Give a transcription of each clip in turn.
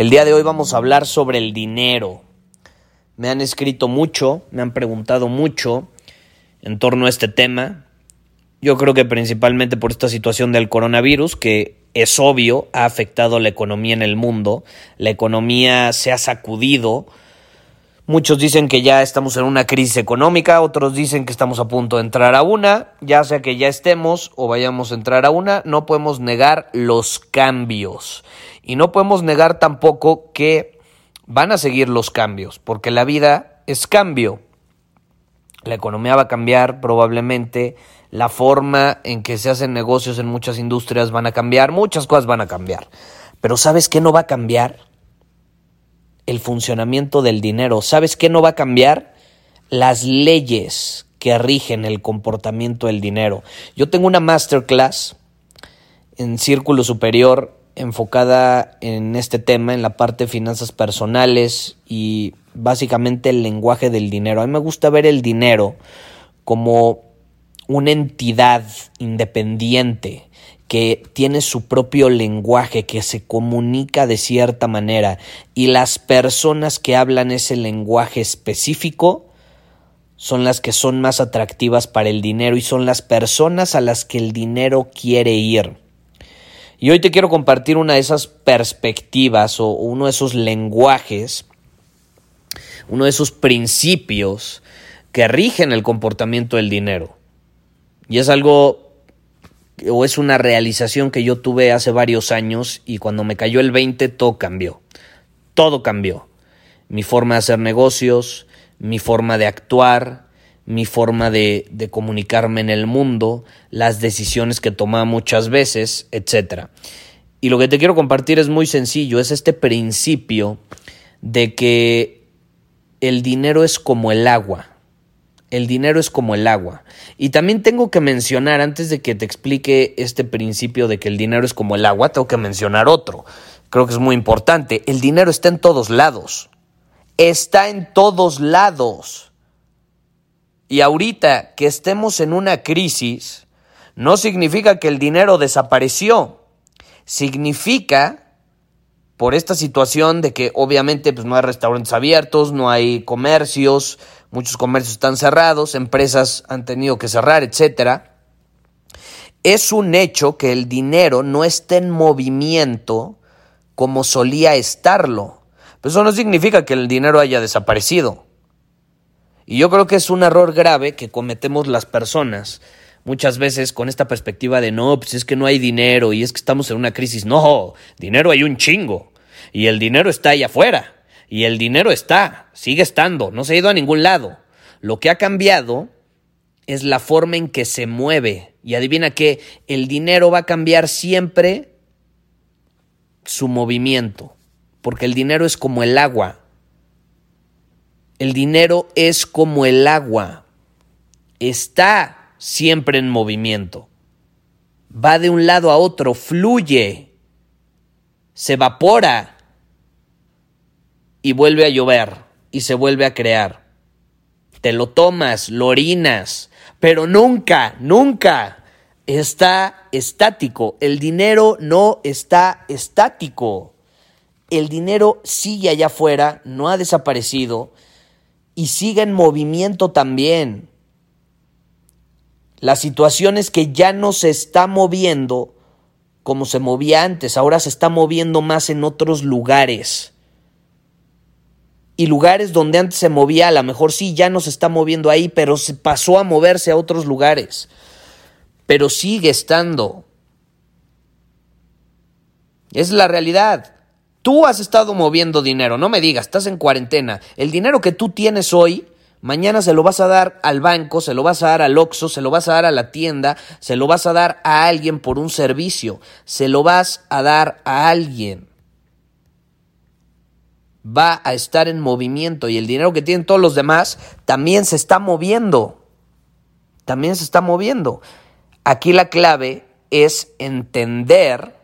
El día de hoy vamos a hablar sobre el dinero. Me han escrito mucho, me han preguntado mucho en torno a este tema. Yo creo que principalmente por esta situación del coronavirus, que es obvio, ha afectado la economía en el mundo. La economía se ha sacudido. Muchos dicen que ya estamos en una crisis económica, otros dicen que estamos a punto de entrar a una, ya sea que ya estemos o vayamos a entrar a una, no podemos negar los cambios. Y no podemos negar tampoco que van a seguir los cambios, porque la vida es cambio. La economía va a cambiar probablemente, la forma en que se hacen negocios en muchas industrias van a cambiar, muchas cosas van a cambiar. Pero ¿sabes qué no va a cambiar? El funcionamiento del dinero. ¿Sabes qué no va a cambiar? Las leyes que rigen el comportamiento del dinero. Yo tengo una masterclass en Círculo Superior enfocada en este tema, en la parte de finanzas personales y básicamente el lenguaje del dinero. A mí me gusta ver el dinero como una entidad independiente que tiene su propio lenguaje, que se comunica de cierta manera y las personas que hablan ese lenguaje específico son las que son más atractivas para el dinero y son las personas a las que el dinero quiere ir. Y hoy te quiero compartir una de esas perspectivas o uno de esos lenguajes, uno de esos principios que rigen el comportamiento del dinero. Y es algo o es una realización que yo tuve hace varios años y cuando me cayó el 20 todo cambió. Todo cambió. Mi forma de hacer negocios, mi forma de actuar, mi forma de, comunicarme en el mundo, las decisiones que tomaba muchas veces, etc. Y lo que te quiero compartir es muy sencillo, es este principio de que el dinero es como el agua. El dinero es como el agua. Y también tengo que mencionar, antes de que te explique este principio de que el dinero es como el agua, tengo que mencionar otro. Creo que es muy importante. El dinero está en todos lados. Está en todos lados. Y ahorita que estemos en una crisis, no significa que el dinero desapareció. Significa, por esta situación de que obviamente pues, no hay restaurantes abiertos, no hay comercios, muchos comercios están cerrados, empresas han tenido que cerrar, etc. Es un hecho que el dinero no esté en movimiento como solía estarlo. Pero eso no significa que el dinero haya desaparecido. Y yo creo que es un error grave que cometemos las personas muchas veces con esta perspectiva de no, pues es que no hay dinero y es que estamos en una crisis. No, dinero hay un chingo. Y el dinero está ahí afuera. Y el dinero está, sigue estando, no se ha ido a ningún lado. Lo que ha cambiado es la forma en que se mueve. Y adivina que el dinero va a cambiar siempre su movimiento. Porque el dinero es como el agua. El dinero es como el agua. Está siempre en movimiento. Va de un lado a otro, fluye, se evapora y vuelve a llover y se vuelve a crear. Te lo tomas, lo orinas, pero nunca, nunca está estático. El dinero no está estático. El dinero sigue allá afuera, no ha desaparecido y sigue en movimiento también. La situación es que ya no se está moviendo como se movía antes, ahora se está moviendo más en otros lugares. y lugares donde antes se movía, a lo mejor sí, ya no se está moviendo ahí, pero se pasó a moverse a otros lugares. Pero sigue estando. Es la realidad. Tú has estado moviendo dinero, no me digas, estás en cuarentena. El dinero que tú tienes hoy, mañana se lo vas a dar al banco, se lo vas a dar al Oxxo, se lo vas a dar a la tienda, se lo vas a dar a alguien por un servicio, se lo vas a dar a alguien va a estar en movimiento y el dinero que tienen todos los demás también se está moviendo. También se está moviendo. Aquí la clave es entender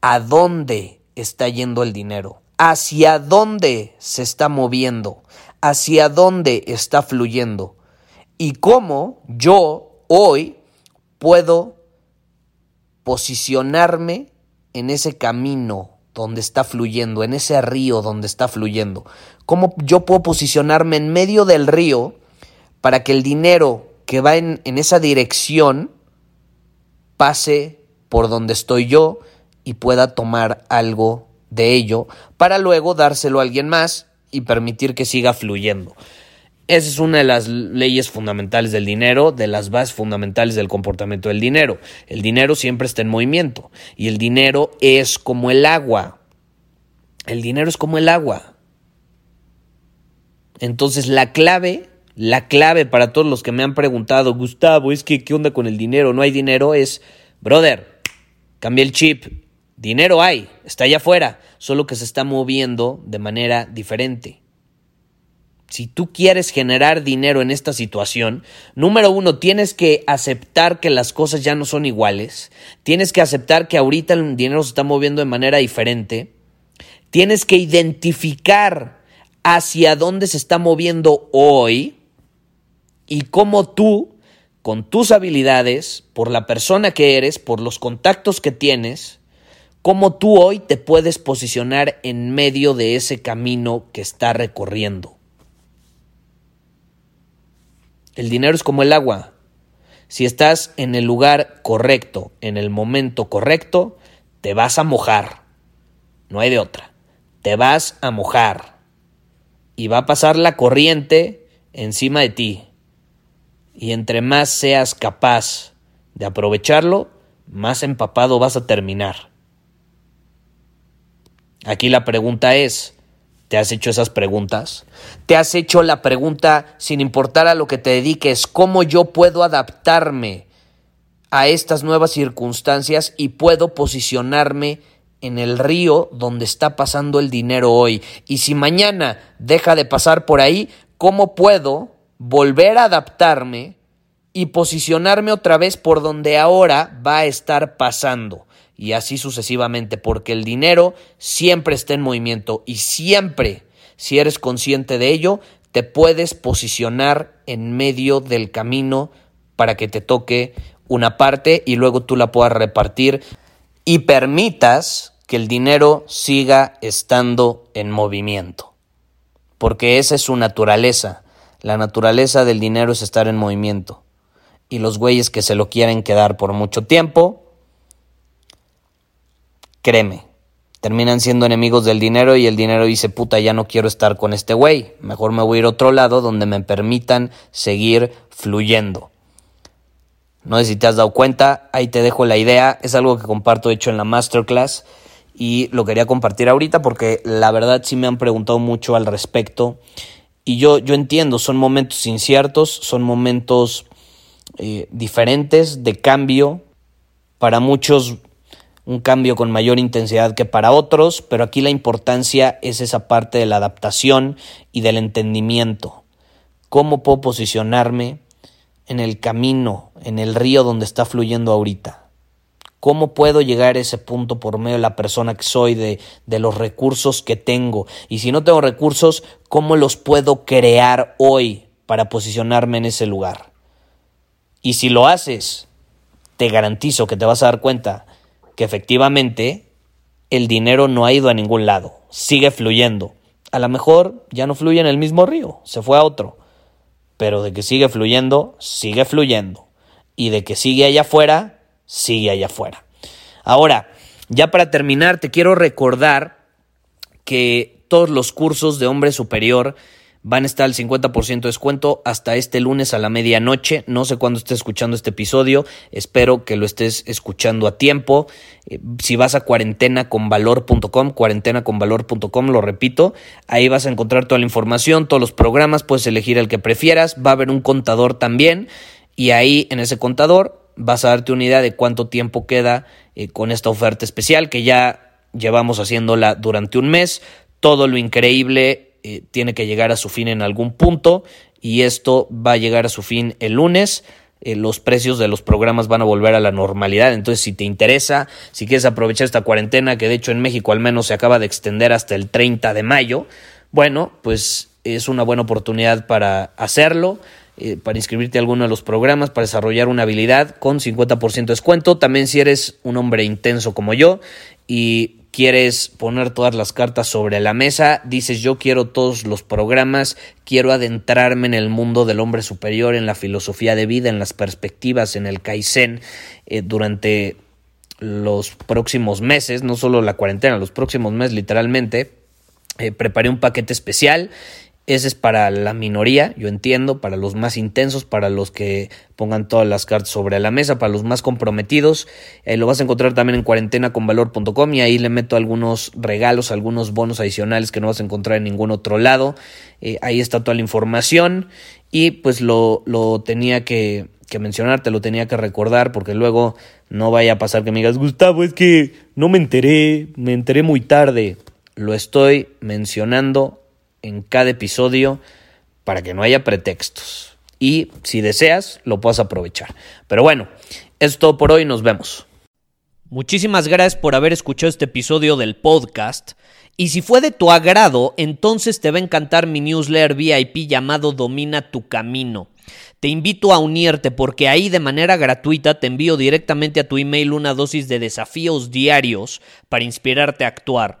a dónde está yendo el dinero, hacia dónde se está moviendo, hacia dónde está fluyendo y cómo yo hoy puedo posicionarme en ese camino donde está fluyendo, en ese río donde está fluyendo. ¿Cómo yo puedo posicionarme en medio del río para que el dinero que va en, esa dirección pase por donde estoy yo y pueda tomar algo de ello para luego dárselo a alguien más y permitir que siga fluyendo? Esa es una de las leyes fundamentales del dinero, de las bases fundamentales del comportamiento del dinero. El dinero siempre está en movimiento y el dinero es como el agua. El dinero es como el agua. Entonces la clave, la clave para todos los que me han preguntado, Gustavo, es que ¿qué onda con el dinero? No hay dinero, es, brother, cambia el chip. Dinero hay, está allá afuera, solo que se está moviendo de manera diferente. Si tú quieres generar dinero en esta situación, número uno, tienes que aceptar que las cosas ya no son iguales, tienes que aceptar que ahorita el dinero se está moviendo de manera diferente, tienes que identificar hacia dónde se está moviendo hoy y cómo tú, con tus habilidades, por la persona que eres, por los contactos que tienes, cómo tú hoy te puedes posicionar en medio de ese camino que está recorriendo. El dinero es como el agua. Si estás en el lugar correcto, en el momento correcto, te vas a mojar. No hay de otra. Te vas a mojar. Y va a pasar la corriente encima de ti. Y entre más seas capaz de aprovecharlo, más empapado vas a terminar. Aquí la pregunta es, ¿Te has hecho esas preguntas? ¿Te has hecho la pregunta, sin importar a lo que te dediques, cómo yo puedo adaptarme a estas nuevas circunstancias y puedo posicionarme en el río donde está pasando el dinero hoy? Y si mañana deja de pasar por ahí, ¿cómo puedo volver a adaptarme y posicionarme otra vez por donde ahora va a estar pasando? Y así sucesivamente, porque el dinero siempre está en movimiento y siempre, si eres consciente de ello, te puedes posicionar en medio del camino para que te toque una parte y luego tú la puedas repartir y permitas que el dinero siga estando en movimiento. Porque esa es su naturaleza. La naturaleza del dinero es estar en movimiento. Y los güeyes que se lo quieren quedar por mucho tiempo, créeme, terminan siendo enemigos del dinero y el dinero dice, puta, ya no quiero estar con este güey, mejor me voy a ir a otro lado donde me permitan seguir fluyendo. No sé si te has dado cuenta, ahí te dejo la idea, es algo que comparto hecho en la masterclass y lo quería compartir ahorita porque la verdad sí me han preguntado mucho al respecto y yo, yo entiendo, son momentos inciertos, son momentos eh, diferentes de cambio, para muchos un cambio con mayor intensidad que para otros, pero aquí la importancia es esa parte de la adaptación y del entendimiento. ¿Cómo puedo posicionarme en el camino, en el río donde está fluyendo ahorita? ¿Cómo puedo llegar a ese punto por medio de la persona que soy, de, de los recursos que tengo? Y si no tengo recursos, ¿cómo los puedo crear hoy para posicionarme en ese lugar? Y si lo haces, te garantizo que te vas a dar cuenta que efectivamente el dinero no ha ido a ningún lado, sigue fluyendo. A lo mejor ya no fluye en el mismo río, se fue a otro, pero de que sigue fluyendo, sigue fluyendo. Y de que sigue allá afuera, sigue allá afuera. Ahora, ya para terminar, te quiero recordar que todos los cursos de hombre superior van a estar al 50% de descuento hasta este lunes a la medianoche. No sé cuándo estés escuchando este episodio, espero que lo estés escuchando a tiempo. Eh, si vas a cuarentenaconvalor.com, cuarentenaconvalor.com, lo repito, ahí vas a encontrar toda la información, todos los programas, puedes elegir el que prefieras, va a haber un contador también y ahí en ese contador vas a darte una idea de cuánto tiempo queda eh, con esta oferta especial que ya llevamos haciéndola durante un mes. Todo lo increíble eh, tiene que llegar a su fin en algún punto y esto va a llegar a su fin el lunes. Eh, los precios de los programas van a volver a la normalidad. Entonces, si te interesa, si quieres aprovechar esta cuarentena, que de hecho en México al menos se acaba de extender hasta el 30 de mayo, bueno, pues es una buena oportunidad para hacerlo. Eh, para inscribirte a alguno de los programas, para desarrollar una habilidad con 50% de descuento. También si eres un hombre intenso como yo y quieres poner todas las cartas sobre la mesa, dices yo quiero todos los programas, quiero adentrarme en el mundo del hombre superior, en la filosofía de vida, en las perspectivas, en el Kaizen eh, durante los próximos meses, no solo la cuarentena, los próximos meses literalmente. Eh, preparé un paquete especial ese es para la minoría, yo entiendo, para los más intensos, para los que pongan todas las cartas sobre la mesa, para los más comprometidos. Eh, lo vas a encontrar también en cuarentenaconvalor.com y ahí le meto algunos regalos, algunos bonos adicionales que no vas a encontrar en ningún otro lado. Eh, ahí está toda la información y pues lo, lo tenía que, que mencionar, te lo tenía que recordar porque luego no vaya a pasar que me digas, Gustavo, es que no me enteré, me enteré muy tarde. Lo estoy mencionando en cada episodio para que no haya pretextos. Y si deseas, lo puedas aprovechar. Pero bueno, es todo por hoy. Nos vemos. Muchísimas gracias por haber escuchado este episodio del podcast. Y si fue de tu agrado, entonces te va a encantar mi newsletter VIP llamado Domina tu Camino. Te invito a unirte porque ahí de manera gratuita te envío directamente a tu email una dosis de desafíos diarios para inspirarte a actuar.